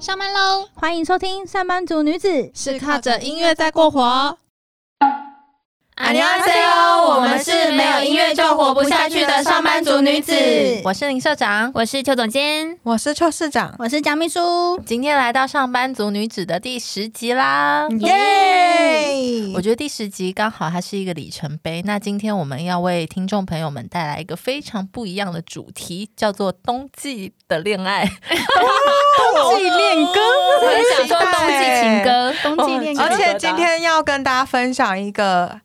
上班喽！欢迎收听《上班族女子》，是靠着音乐在过活。안녕하세요，我们是没有音乐就活不下去的上班族女子。我是林社长，我是邱总监，我是邱市长，我是蒋秘书。今天来到上班族女子的第十集啦！耶！我觉得第十集刚好它是一个里程碑。那今天我们要为听众朋友们带来一个非常不一样的主题，叫做冬季的恋爱。冬季恋歌，我很想说冬季情歌，冬季恋歌，而且今天要跟大家分享一个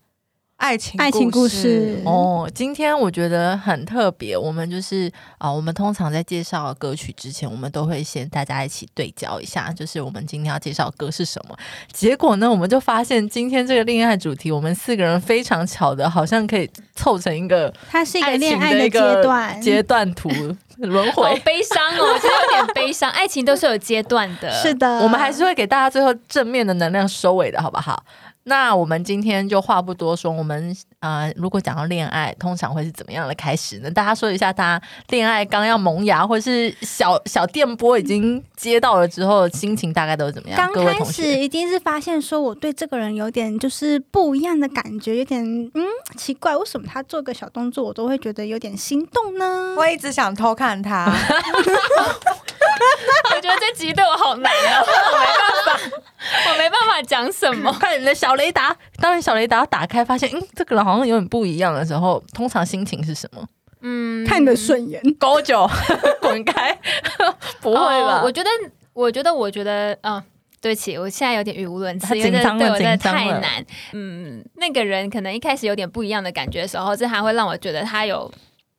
爱情爱情故事哦，今天我觉得很特别。我们就是啊、我们通常在介绍歌曲之前，我们都会先大家一起对焦一下，就是我们今天要介绍的歌是什么。结果呢，我们就发现今天这个恋爱主题，我们四个人非常巧的，好像可以凑成一个 它是一个恋爱的阶段，阶段图轮好回。悲伤哦，其实有点悲伤。爱情都是有阶段的，是的，我们还是会给大家最后正面的能量收尾的，好不好？那我们今天就话不多说，我们啊、呃如果讲到恋爱，通常会是怎么样的开始呢？大家说一下，大家恋爱刚要萌芽，或是小小电波已经接到了之后，心情大概都是怎么样？刚开始，一定是发现说我对这个人有点就是不一样的感觉，有点嗯奇怪，为什么他做个小动作我都会觉得有点心动呢？我一直想偷看他，我觉得这集对我好难啊，我没办法，我没办法讲什么。看你的小雷达，当你小雷达打开，发现嗯，这个人好像有点不一样的时候，通常心情是什么？嗯，看得顺眼，勾九，滚开！不会吧？哦我觉得，我觉得，我觉得，嗯。对不起，我现在有点语无伦次，因为这紧张了对我真的太难。嗯，那个人可能一开始有点不一样的感觉的时候，这还会让我觉得他有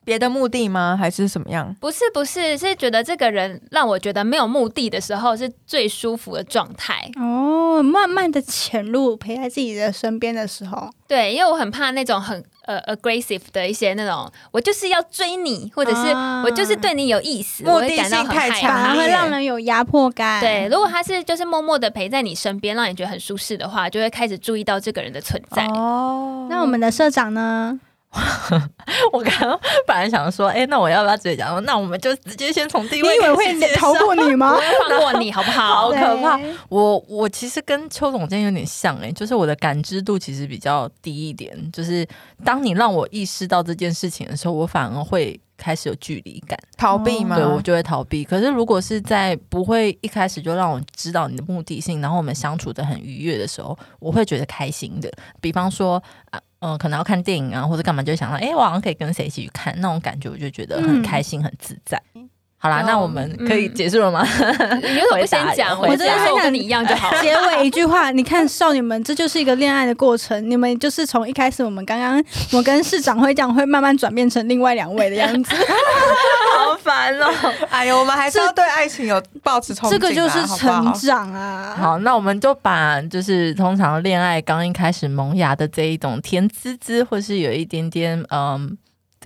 别的目的吗？还是什么样？不是不是是觉得这个人让我觉得没有目的的时候是最舒服的状态。哦，慢慢的潜入陪在自己的身边的时候，对，因为我很怕那种很呃 aggressive 的一些那种，我就是要追你，或者是啊我就是对你有意思，目的我会感到性太很害强怕。反而会让人有压迫感。对，如果他是就是默默的陪在你身边，让你觉得很舒适的话，就会开始注意到这个人的存在。哦那我们的社长呢？我刚刚本来想说，哎、那我要不要直接讲？那我们就直接先从第一你以为位开会逃过你吗我？会放过你，好不好 好？可怕我我其实跟邱总监有点像哎、就是我的感知度其实比较低一点。就是当你让我意识到这件事情的时候，我反而会开始有距离感，逃避吗？对我就会逃避。可是如果是在不会一开始就让我知道你的目的性，然后我们相处的很愉悦的时候，我会觉得开心的。比方说啊。嗯，可能要看电影啊，或者干嘛，就想到，哎、我好像可以跟谁一起去看，那种感觉，我就觉得很嗯开心、很自在。好啦，哦那我们可以结束了吗？你为什么不先讲？我真的说我跟你一样就好。结尾一句话，你看少女们，这就是一个恋爱的过程。你们就是从一开始，我们刚刚我跟市长会讲，会慢慢转变成另外两位的样子。好烦哦。哎呦，我们还是要对爱情有抱持憧憬啊，这个就是成长啊！好，那我们就把就是通常恋爱刚一开始萌芽的这一种甜滋滋，或是有一点点嗯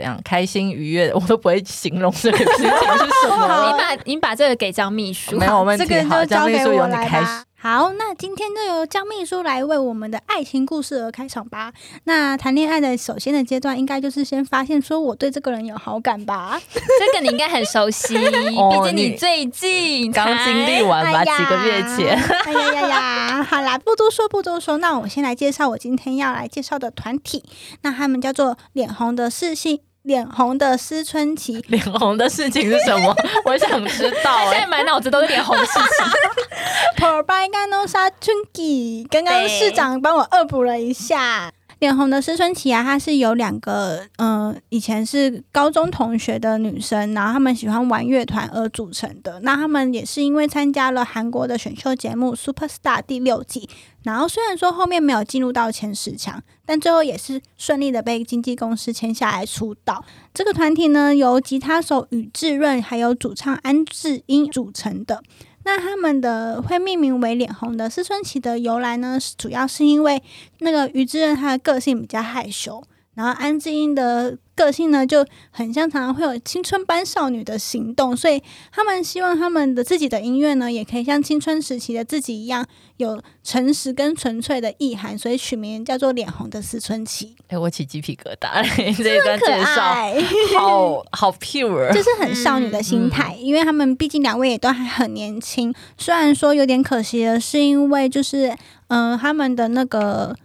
怎样开心愉悦的，我都不会形容这个事情是什么 你。把你把这个给张秘书没。有问这题，好，个就交秘书给我来由你开始。。好，那今天就由江秘书来为我们的爱情故事而开场吧。那谈恋爱的首先的阶段，应该就是先发现说我对这个人有好感吧。这个你应该很熟悉，哦毕竟你你最近刚经历完吧，几个月前。哎呀呀呀！好啦，不多说不多说，那我先来介绍我今天要来介绍的团体。那他们叫做脸红的世信。脸红的思春期，脸红的事情是什么？我想知道现在哎、满脑子都是脸红的事情。Por b a g a n o s a t u n k i 刚刚市长帮我恶补了一下。脸红的思春期啊，它是有两个，嗯、以前是高中同学的女生，然后她们喜欢玩乐团而组成的。那她们也是因为参加了韩国的选秀节目《Super Star》第六季，然后虽然说后面没有进入到前十强，但最后也是顺利的被经纪公司签下来出道。这个团体呢，由吉他手宇智润还有主唱安智英组成的。那他们的会命名为“脸红”的思春期的由来呢，主要是因为那个于之润他的个性比较害羞，然后安之英的个性呢，就很像常常会有青春般少女的行动，所以他们希望他们的自己的音乐呢，也可以像青春时期的自己一样，有诚实跟纯粹的意涵，所以取名叫做《脸红的思春期。哎、我起鸡皮疙瘩，这一段》，可介绍。爱，好好 pure，就是很少女的心态，因为他们毕竟两位也都还很年轻，虽然说有点可惜的是，因为就是嗯、呃他们的那个。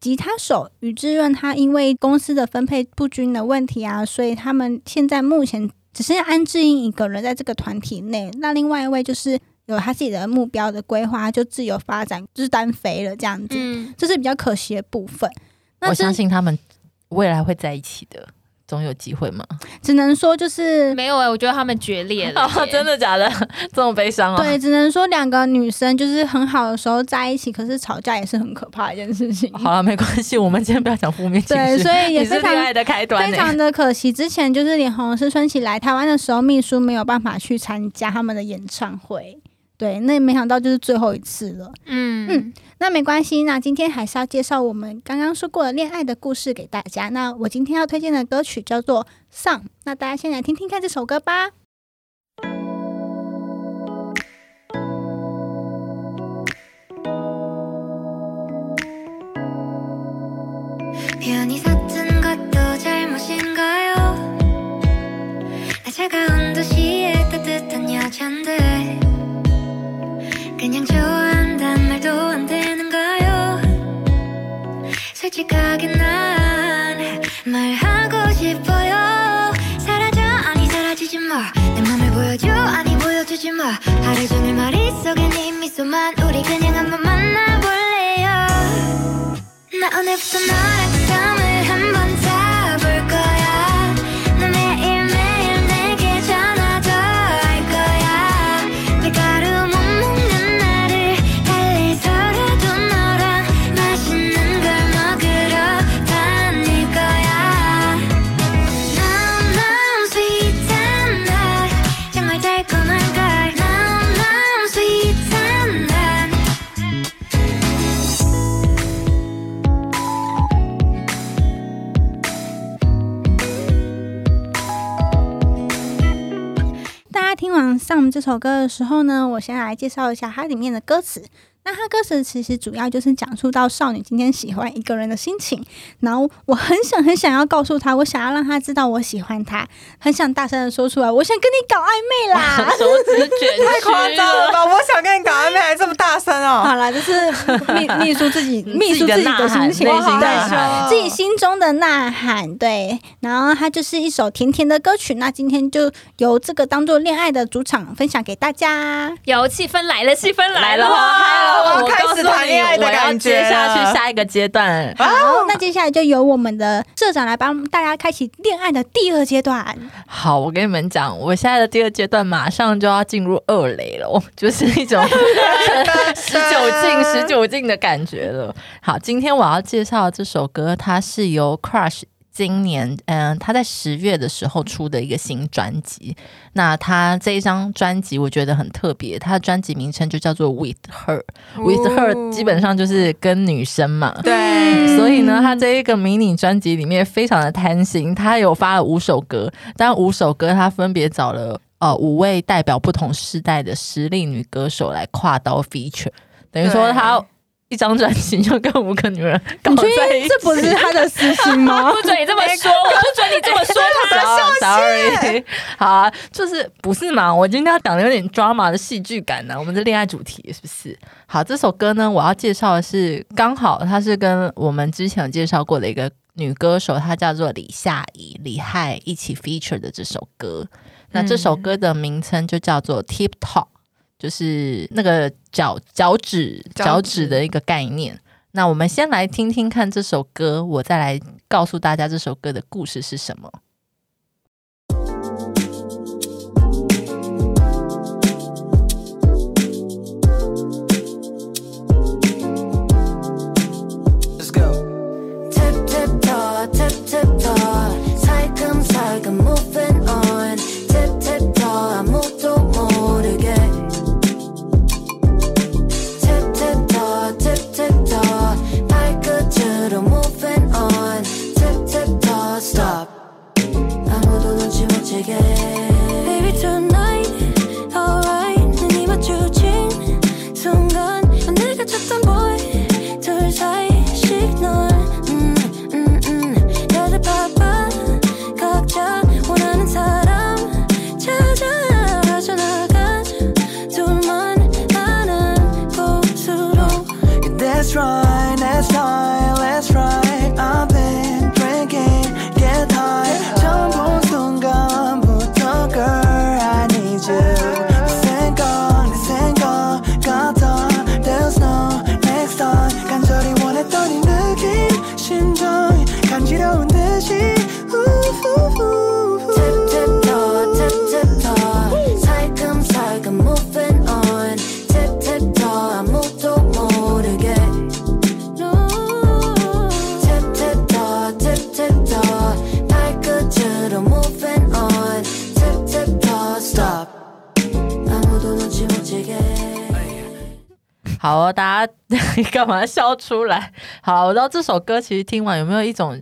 吉他手宇智润，他因为公司的分配不均的问题啊，所以他们现在目前只剩下安志英一个人在这个团体内。那另外一位就是有他自己的目标的规划，就自由发展，就是单飞了这样子，嗯，这是比较可惜的部分。那我相信他们未来会在一起的，总有机会嘛。只能说就是没有哎、我觉得他们决裂了 真的假的？这么悲伤啊？对，只能说两个女生就是很好的时候在一起，可是吵架也是很可怕的一件事情。好了，没关系，我们今天不要讲负面情对，所以 也是非常恋爱的开端非。常的可惜，之前就是脸红是春起来台湾的时候，秘书没有办法去参加他们的演唱会。对，那没想到就是最后一次了。嗯嗯那没关系，那今天还是要介绍我们刚刚说过的恋爱的故事给大家。那我今天要推荐的歌曲叫做《Song》，那大家先来听听看这首歌吧。편히 섰은 것도 잘못인가요 나 차가운 도시의 따뜻한 여잔데 솔직하게 난 말하고 싶어요. 사라져 아니 사라지지 마. 내 맘을 보여줘 아니 보여주지 마. 하루 종일 머릿속에 네 미소만 우리 그냥 한번 만나볼래요? 나 오늘부터 너 这首歌的时候呢，我先来介绍一下它里面的歌词。那他歌词其实主要就是讲述到少女今天喜欢一个人的心情，然后我很想很想要告诉他，我想要让他知道我喜欢他，很想大声的说出来，我想跟你搞暧昧啦。手指卷太夸张了吧！我想跟你搞暧昧，还这么大声哦！好啦，就是秘 秘书自己秘书自己的心情，自己心中的呐喊，对。然后它就是一首甜甜的歌曲，那今天就由这个当做恋爱的主场分享给大家。有气氛来了，气氛，来了！我要开始谈恋爱的感觉接下去下一个阶段。好，那接下来就由我们的社长来帮大家开启恋爱的第二阶段。好，我跟你们讲，我现在的第二阶段马上就要进入二雷了，哦就是一种 十九禁、十九禁的感觉了。好，今天我要介绍的这首歌，它是由 Crush 今年，嗯，他在十月的时候出的一个新专辑。那他这一张专辑我觉得很特别，他的专辑名称就叫做 With Her。With Her 基本上就是跟女生嘛，对，所以呢，他这一个迷你专辑里面非常的贪心，他有发了五首歌，但五首歌他分别找了呃五位代表不同世代的实力女歌手来跨刀 feature，等于说对他一张专辑就跟五个女人 搞在一起。这不是他的私心吗？不准你这么说，我不准你这么说他。Sorry，好啊，就是不是嘛？我今天要讲的有点 drama 的戏剧感呢、我们的恋爱主题是不是？好，这首歌呢，我要介绍的是刚好它是跟我们之前有介绍过的一个女歌手，她叫做李夏怡、李害一起 feature 的这首歌。那这首歌的名称就叫做 Tip Top，就是那个脚脚趾脚趾的一个概念。那我们先来听听看这首歌，我再来告诉大家这首歌的故事是什么。Again. 好哦，大家 干嘛笑出来？好，我知道这首歌其实听完有没有一种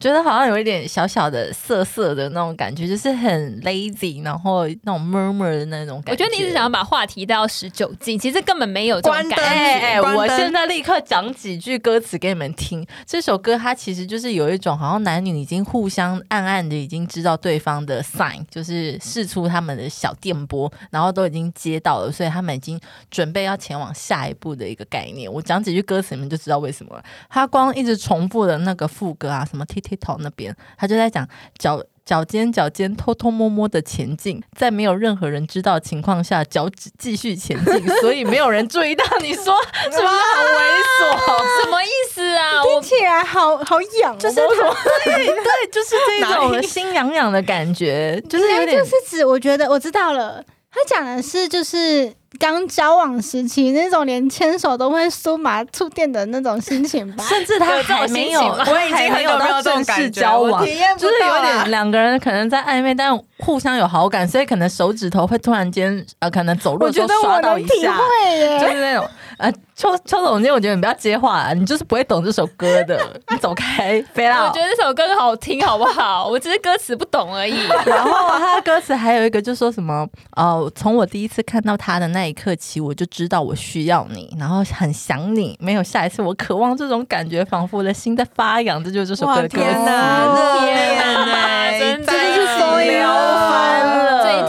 觉得好像有一点小小的涩涩的那种感觉，就是很 lazy，然后那种 murmur 的那种感觉。我觉得你一直想要把话题带到十九禁，其实根本没有这种感觉。哎哎，我现在立刻讲几句歌词给你们听。这首歌它其实就是有一种好像男女已经互相暗暗的已经知道对方的 sign，就是试出他们的小电波，然后都已经接到了，所以他们已经准备要前往下一步的一个概念。我讲几句歌词，你们就知道为什么了。他光一直重复的那个副歌啊，什么 T T 头那边，他就在讲脚。脚尖脚尖偷偷摸摸的前进，在没有任何人知道的情况下，脚趾继续前进，所以没有人注意到。你说是不是很猥琐？什么意思啊？听起来好好痒哦，就是他，对对，就是这种心痒痒的感觉，就是有点就是指我觉得我知道了，他讲的是就是刚交往时期那种连牵手都会酥麻触电的那种心情吧。甚至他还没有，我已经还没很久没有到正式这种感觉交往我体验，不就是有点两个人可能在暧昧，但互相有好感，所以可能手指头会突然间呃，可能走路的时候我觉得我刷到一能体下。会，就是那种呃，邱邱总监，我觉得你不要接话、啊，你就是不会懂这首歌的，你走开，飞我觉。得这首歌好听，好不好？我只是歌词不懂而已。然后他的歌词还有一个就说什么呃，从我第一次看到他的那一刻起，我就知道我需要你，然后很想你，没有下一次，我渴望这种感觉，仿佛我的心在发痒，这就是这首歌的歌词。天哪，热天 真的在一是所以聊翻了最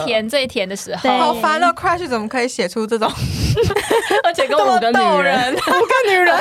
甜最甜的时候，对。好烦哦！Crush 怎么可以写出这种 而且跟五个 这么逗 女人。人，五个女人，我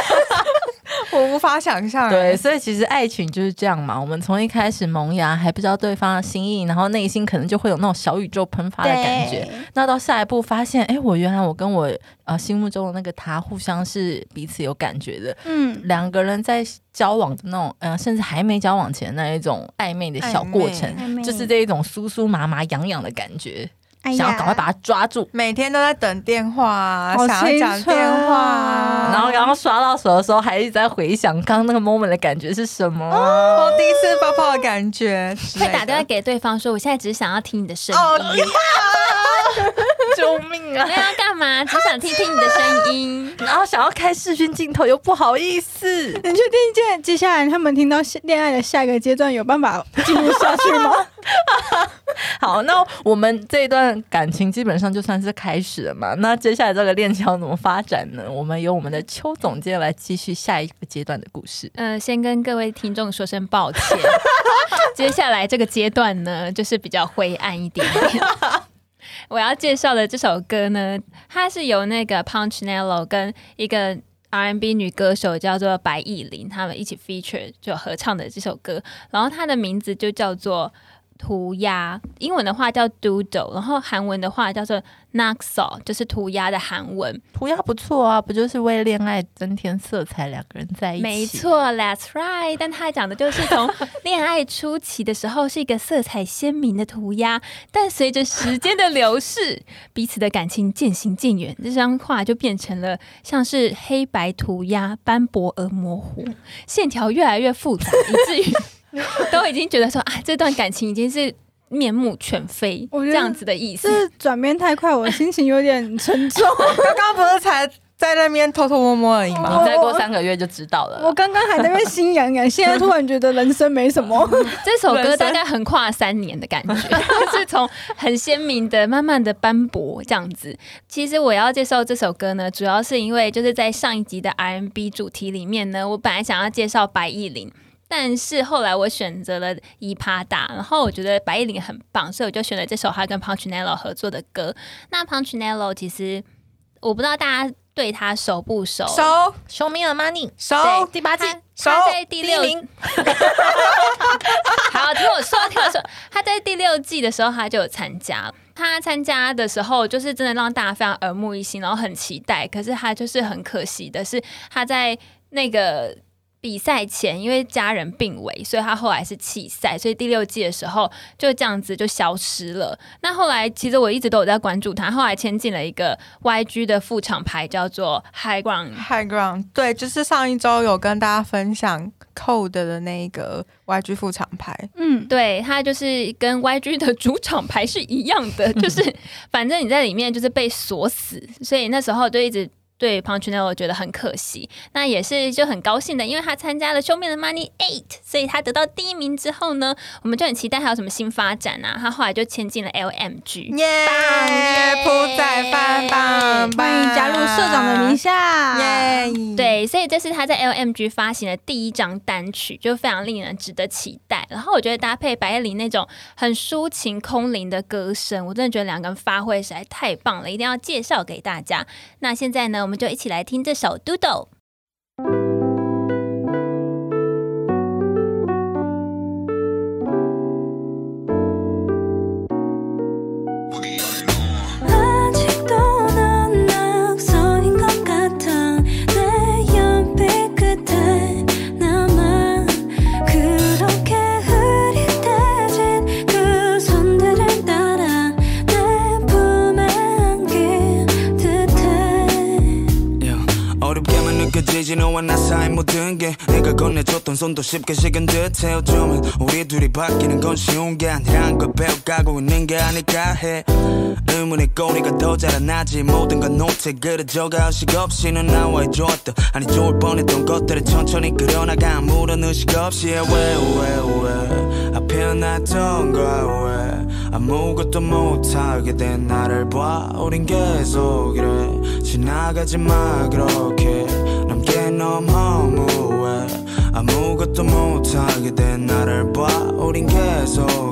无法想象。对，，所以其实爱情就是这样嘛。我们从一开始萌芽，还不知道对方的心意，然后内心可能就会有那种小宇宙喷发的感觉。那到下一步发现，哎，我原来我跟我呃心目中的那个他，互相是彼此有感觉的。嗯，两个人在交往的那种，呃，甚至还没交往前那一种暧昧的小过程就是这一种酥酥麻麻、痒痒的感觉，哎想要赶快把他抓住。每天都在等电话啊，想要讲电话然后刚刚刷到手的时候，还一直在回想刚刚那个 moment 的感觉是什么。我第一次抱抱的感觉会打电话给对方说：“我现在只是想要听你的声哦音，救命啊！那要干嘛？只想听听你的声音。然后想要开视讯镜头又不好意思，你确定接接下来他们听到下恋爱的下一个阶段有办法进入下去吗？好，那我们这一段感情基本上就算是开始了嘛。那接下来这个恋情要怎么发展呢？我们由我们的邱总监来继续下一个阶段的故事。嗯，先跟各位听众说声抱歉。接下来这个阶段呢，就是比较灰暗一点点。我要介绍的这首歌呢，它是由那个 Punchnello 跟一个 R&B 女歌手叫做白艺琳，他们一起 feature 就合唱的这首歌，然后它的名字就叫做。涂鸦，英文的话叫 doodle，然后韩文的话叫做 nakso，就是涂鸦的韩文。涂鸦不错啊，不就是为恋爱增添色彩，两个人在一起？没，错，That's right。但他讲的就是从 恋爱初期的时候是一个色彩鲜明的涂鸦，但随着时间的流逝，彼此的感情渐行渐远，这张画就变成了像是黑白涂鸦，斑驳而模糊，线条越来越复杂，以至于 都已经觉得说啊，这段感情已经是面目全非这样子的意思。这转变太快，我心情有点沉重。刚刚不是才在那边偷偷摸摸而已吗？你再过三个月就知道了我啦。刚刚还在那边心痒痒，现在突然觉得人生没什么。这首歌大概横跨三年的感觉，是从很鲜明的、慢慢的斑驳这样子。其实我要介绍这首歌呢，主要是因为就是在上一集的 R&B 主题里面呢，我本来想要介绍白艺琳。但是后来我选择了伊帕达，然后我觉得白艺林很棒，所以我就选了这首他跟 Punchinello 合作的歌。那 Punchinello 其实我不知道大家对他熟不熟，熟 Show me the money，熟第八季熟他在第六名 好，听我说，听我说，他在第六季的时候他就有参加。他参加的时候，就是真的让大家非常耳目一新，然后很期待。可是他就是很可惜的是，他在那个比赛前，因为家人病危，所以他后来是弃赛，所以第六季的时候就这样子就消失了。那后来其实我一直都有在关注他，后来签进了一个 YG 的副厂牌，叫做 High Ground。High Ground，对，就是上一周有跟大家分享 Code 的那个 YG 副厂牌，嗯，对，它就是跟 YG 的主场牌是一样的，就是 反正你在里面就是被锁死，所以那时候就一直。对 Punchinello 觉得很可惜，那也是就很高兴的，因为他参加了《Show Me the Money Eight》，所以他得到第一名之后呢，我们就很期待还有什么新发展啊。他后来就签进了 LMG，耶！扑仔翻棒，欢迎加入社长的名下。耶！对，所以这是他在 LMG 发行的第一张单曲，就非常令人值得期待。然后我觉得搭配白夜玲那种很抒情空灵的歌声，我真的觉得两个人发挥实在太棒了，一定要介绍给大家。那现在呢，我们就一起来听这首《Doodle》。 손도 쉽게 식은 듯해 어쩌면 우리 둘이 바뀌는 건 쉬운 게 아니란 걸 배워가고 있는 게 아닐까 해. 의문의 꼬리가 더 자라나지. 모든 건 노트에 그려져가 의식 없이 넌 나와의 좋았던 아니 좋을 뻔했던 것들을 천천히 그려나가 아무런 의식 없이 왜왜왜? 앞에 놨던 거왜? 아무것도 못하게 된 나를 봐. 우린 계속 이래. 지나가지 마 그렇게. 남게 너무 허무해 아무것도 못하게 된 나를 봐. 우린 계속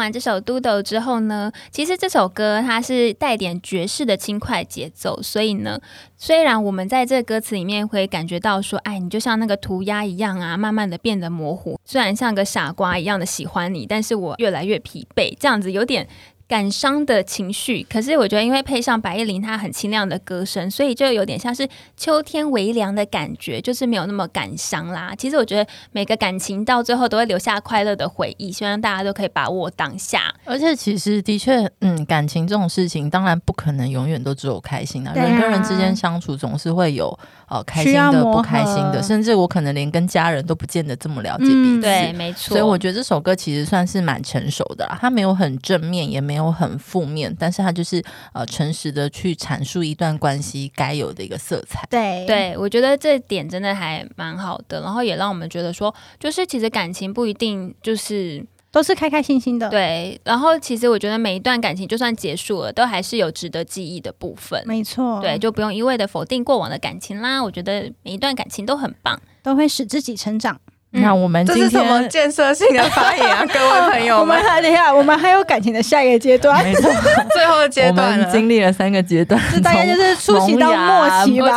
完这首《Doodle》之后呢，其实这首歌它是带点爵士的轻快节奏，所以呢，虽然我们在这歌词里面会感觉到说，哎，你就像那个涂鸦一样啊，慢慢的变得模糊，虽然像个傻瓜一样的喜欢你，但是我越来越疲惫，这样子有点。感伤的情绪，可是我觉得，因为配上白夜林她很清亮的歌声，所以就有点像是秋天微凉的感觉，就是没有那么感伤啦。其实我觉得每个感情到最后都会留下快乐的回忆，希望大家都可以把握当下。而且其实的确，嗯，感情这种事情当然不可能永远都只有开心啊人跟人之间相处总是会有呃开心的、不开心的，甚至我可能连跟家人都不见得这么了解彼嗯此。对，没错。所以我觉得这首歌其实算是蛮成熟的啦，它没有很正面，也没有很负面，但是他就是呃诚实的去阐述一段关系该有的一个色彩。对，对，我觉得这点真的还蛮好的，然后也让我们觉得说，就是其实感情不一定就是都是开开心心的。，对，然后其实我觉得每一段感情就算结束了，都还是有值得记忆的部分。没错，对，就不用一味的否定过往的感情啦。我觉得每一段感情都很棒。都会使自己成长。嗯那我们今这是什么天建设性的发言啊，各位朋友 我们们？还等一下，我们还有感情的下一个阶段，没错，最后的阶段了，们经历了三个阶段，这大概就是初期到末期吧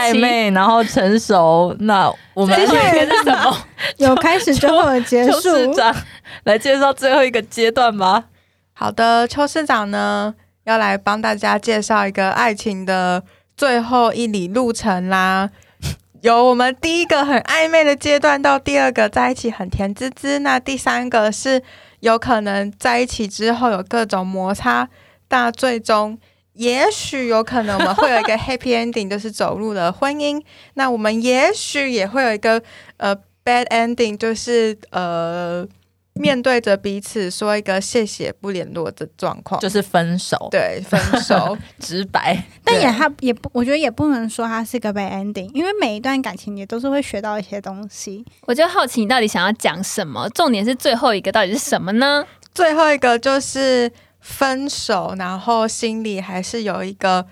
暧昧，然后成熟。那我们接下来是什么？有开始之后的结邱市束，长来介绍最后一个阶段吧。好的，邱市长呢要来帮大家介绍一个爱情的最后一里路程啦。由我们第一个很暧昧的阶段到第二个在一起很甜滋滋，那第三个是有可能在一起之后有各种摩擦，但最终也许有可能我们会有一个 happy ending，就是走入了婚姻。那我们也许也会有一个呃 bad ending，就是呃面对着彼此说一个谢谢不联络的状况，就是分手，对分手。直白。但也他也不，我觉得也不能说他是个 bad ending，因为每一段感情也都是会学到一些东西。我就好奇你到底想要讲什么？重点是最后一个到底是什么呢？最后一个就是分手，然后心里还是有一个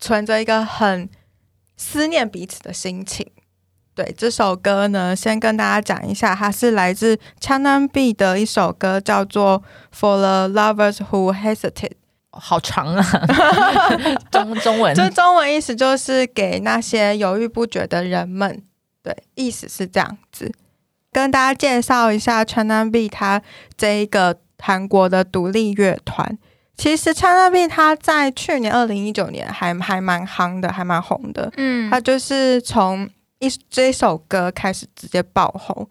存着一个很思念彼此的心情。对这首歌呢，先跟大家讲一下，它是来自 Chanam B 的一首歌，叫做《For the Lovers Who Hesitate》。好长啊，中中文这中文意思就是给那些犹豫不决的人们，对，意思是这样子。跟大家介绍一下 China B 它这一个韩国的独立乐团。其实 China B 它在去年二零一九年还还蛮夯的，还蛮红的。嗯它就是从一这首歌开始直接爆红，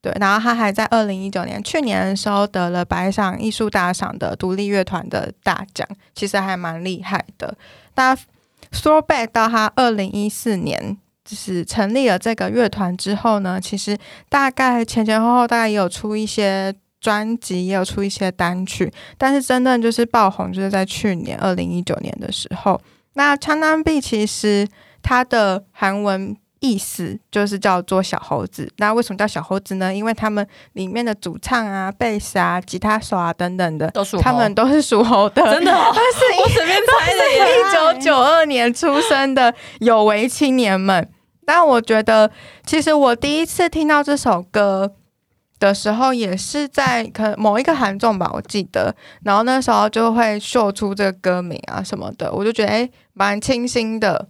对，然后他还在二零一九年去年的时候得了百赏艺术大赏的独立乐团的大奖，其实还蛮厉害的。大家 throw back 到他二零一四年。就是成立了这个乐团之后呢，其实大概前前后后大概也有出一些专辑，也有出一些单曲，但是真正就是爆红，就是在去年二零一九年的时候。那 Changnan B 其实它的韩文意思就是叫做小猴子。那为什么叫小猴子呢？因为他们里面的主唱啊、贝斯啊、吉他手啊等等的，他们都是属猴的。真的、哦，但是我随便猜的耶。一九九二年出生的有为青年们。但我觉得，其实我第一次听到这首歌的时候，也是在可某一个韩综吧，我记得。然后那时候就会秀出这个歌名啊什么的，我就觉得哎蛮清新的。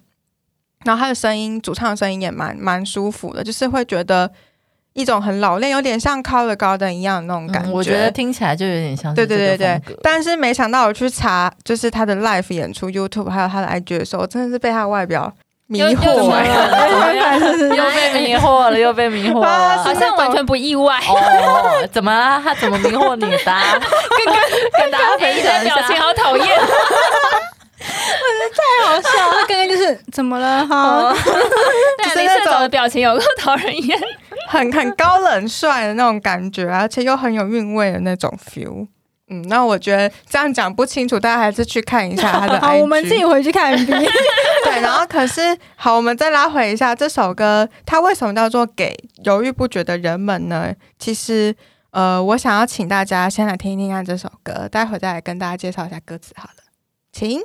然后他的声音，主唱的声音也蛮蛮舒服的，就是会觉得一种很老练，有点像 Color Garden 一样的那种感觉。嗯我觉得听起来就有点像对对对对但是没想到我去查，就是他的 live 演出 YouTube 还有他的 IG 的时候，我真的是被他的外表迷惑。了又被迷惑了，又被迷惑了。好像完全不意外。哦，怎么啦？他怎么迷惑你的啊、跟跟跟大家分一这表情。好讨厌。太好笑了，他刚刚就是怎么了哈？对，林是那种社长的表情有够讨人厌。很很高冷帅的那种感觉，而且又很有韵味的那种 feel。嗯，那我觉得这样讲不清楚，大家还是去看一下他的。好，我们自己回去看 MV。对，然后可是好，我们再拉回一下这首歌，它为什么叫做给犹豫不决的人们呢？其实，呃，我想要请大家先来听一听看这首歌，待会再来跟大家介绍一下歌词。好了，请。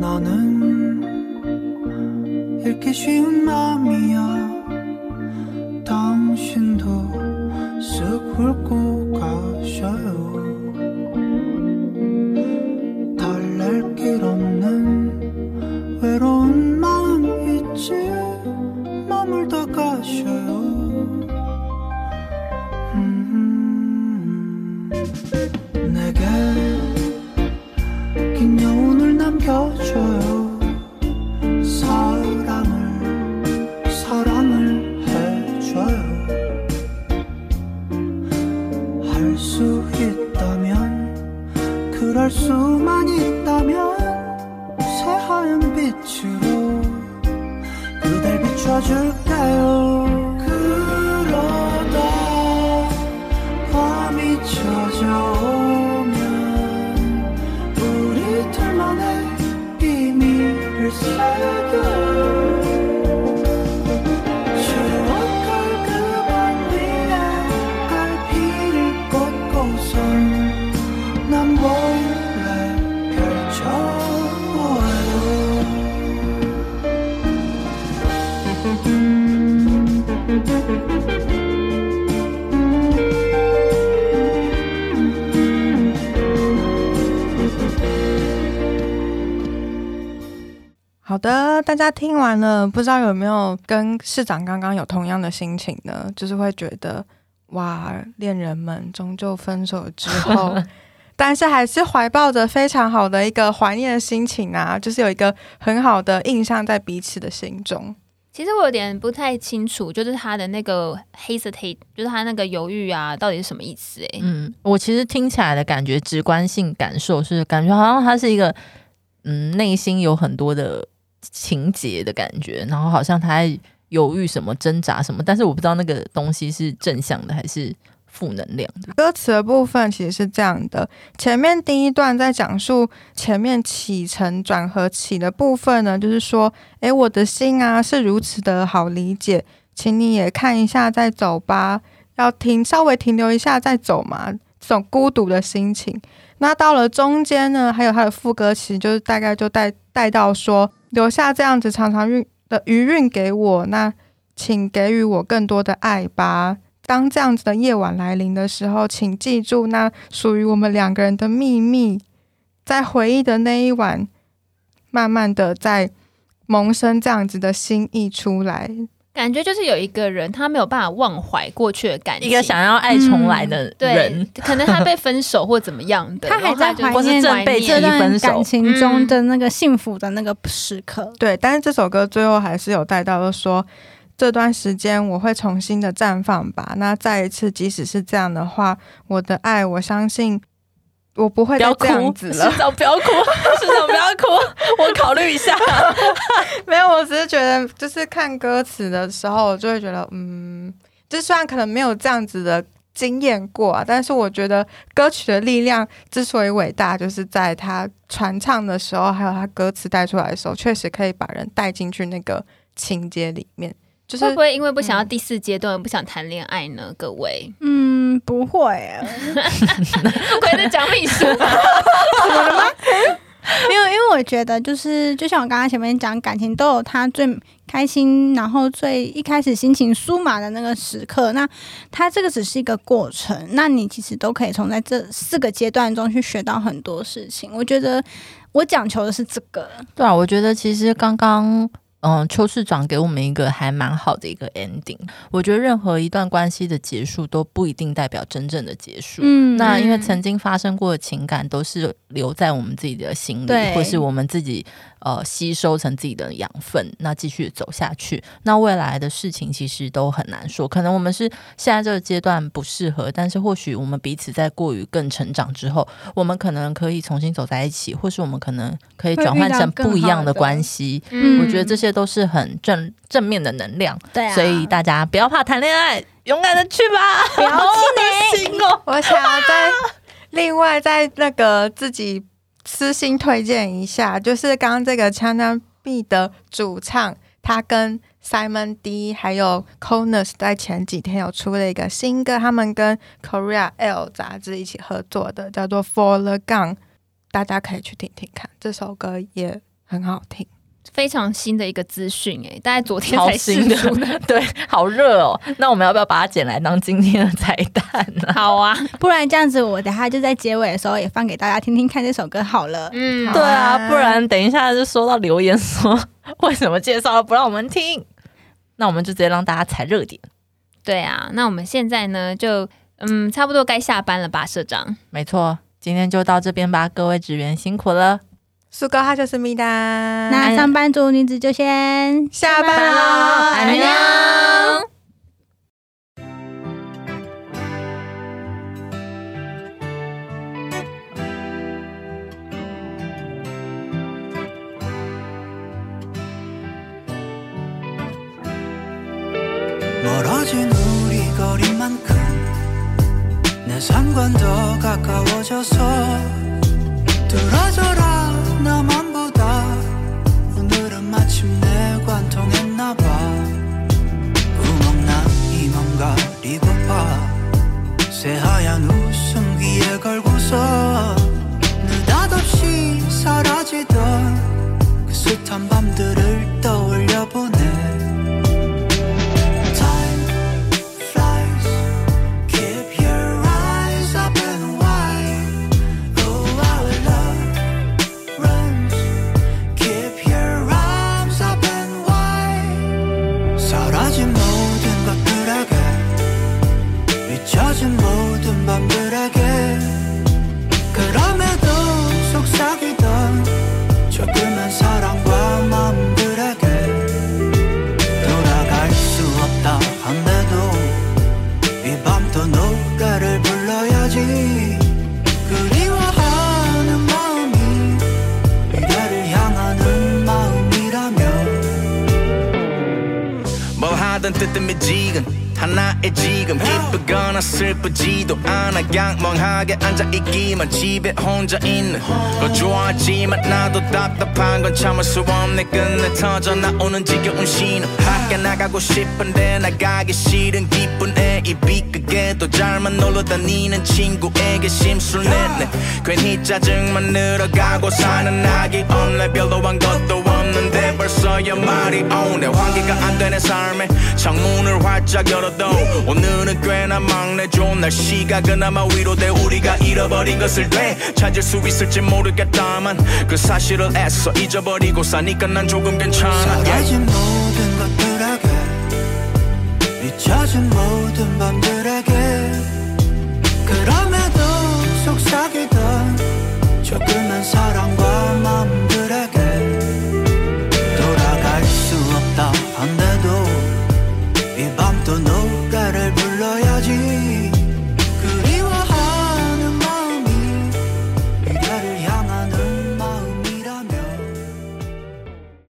나는 읽기 쉬운 마음이야. 당신도 쓱 훑고 가셔요. 달랠 길 없는 외로운 마음 있지 머물다 가셔요 여운 好的，大家听完了，不知道有没有跟市长刚刚有同样的心情呢？就是会觉得，哇，恋人们终究分手之后，但是还是怀抱着非常好的一个怀念的心情啊，就是有一个很好的印象在彼此的心中。其实我有点不太清楚，就是他的那个 hesitate，就是他那个犹豫啊，到底是什么意思？哎，嗯，我其实听起来的感觉，直观性感受是感觉好像他是一个，嗯，内心有很多的情节的感觉，然后好像他在犹豫什么、挣扎什么，但是我不知道那个东西是正向的还是负能量的。歌词的部分其实是这样的：前面第一段在讲述前面起承转合起的部分呢，就是说，诶，我的心啊是如此的好理解，请你也看一下再走吧，要停稍微停留一下再走嘛，这种孤独的心情。那到了中间呢，还有他的副歌，其实就是大概就带带到说，留下这样子常常运的余韵给我，那请给予我更多的爱吧。当这样子的夜晚来临的时候，请记住那属于我们两个人的秘密，在回忆的那一晚，慢慢的在萌生这样子的心意出来。感觉就是有一个人，他没有办法忘怀过去的感情，一个想要爱重来的对人，，可能他被分手或怎么样的，他还在怀念或是正被这段感情中的那个幸福的那个时刻。对，但是这首歌最后还是有带到说，这段时间我会重新的绽放吧。那再一次，即使是这样的话，我的爱，我相信我不会不要再这样，子了市。长不要哭，市长不要哭，我考虑一下。没有，我只是觉得，就是看歌词的时候，我就会觉得，嗯，就虽然可能没有这样子的经验过啊，但是我觉得歌曲的力量之所以伟大，就是在他传唱的时候，还有他歌词带出来的时候，确实可以把人带进去那个情节里面。就是会不会因为不想要第四阶段，不想谈恋爱呢？各位，嗯，不会啊，不愧是讲秘书，没有，因为我觉得就是，就像我刚刚前面讲，感情都有他最开心，然后最一开始心情舒马的那个时刻。那他这个只是一个过程，那你其实都可以从在这四个阶段中去学到很多事情。我觉得我讲求的是这个，对啊，我觉得其实刚刚。嗯，邱市长给我们一个还蛮好的一个 ending。我觉得任何一段关系的结束都不一定代表真正的结束。嗯那因为曾经发生过的情感都是留在我们自己的心里，或是我们自己呃吸收成自己的养分，那继续走下去。那未来的事情其实都很难说，可能我们是现在这个阶段不适合，但是或许我们彼此在过于更成长之后，我们可能可以重新走在一起，或是我们可能可以转换成不一样的关系。嗯我觉得这些都是很正正面的能量，对啊，所以大家不要怕谈恋爱，勇敢的去吧，不要气馁哦。我想要在另外在那个自己私心推荐一下，就是刚刚这个 China B 的主唱，他跟 Simon D 还有 Conus 在前几天有出了一个新歌，他们跟 Korea L 杂志一起合作的，叫做 For the Gun，大家可以去听听看，这首歌也很好听。非常新的一个资讯哎，大概昨天才新的出的。对，好热哦。那我们要不要把它剪来当今天的彩蛋呢？好啊，不然这样子，我等下就在结尾的时候也放给大家听听看这首歌好了。嗯，对啊啊，不然等一下就收到留言说为什么介绍不让我们听，那我们就直接让大家踩热点。对啊，那我们现在呢，就嗯，差不多该下班了吧，社长。没错，今天就到这边吧，各位职员辛苦了。 苏哥他就是米达，那上班族女子就先下班喽，安妞。 멀어진 우리 거리만큼 내 삶과 더 가까워져서 뚫어져라 나만보다 오늘은 마침내 관통했나봐. 구멍난 이맘 가리고 봐. 새하얀 웃음 귀에 걸고서 느닷없이 사라지던 그 숱한 밤들을 있기만 집에 혼자 있는 거 좋아하지만 나도 답답한 건 참을 수 없네. 끝내 터져 나오는 지겨운 신호. 밖에 나가고 싶은데 나가기 싫은 기쁜 애이 비끄게도 잘만 놀러 다니는 친구에게 심술 냈네. 괜히 짜증만 늘어가고 사는 낙이 없네 별로 한 것도 벌써 너의 말이 오네. 환기가 안 되는 삶에. 창문을 활짝 열어도 오늘은 꽤나 막내 좋은 날씨가 그나마 위로돼 우리가 잃어버린 것을 돼. 찾을 수 있을지 모르겠다만 그 사실을 애써 잊어버리고 사니까 난 조금 괜찮아. 사라진 모든 것들에게 잊혀진 모든 밤들에게. 그럼에도 속삭이던 조그만 사랑과 마음들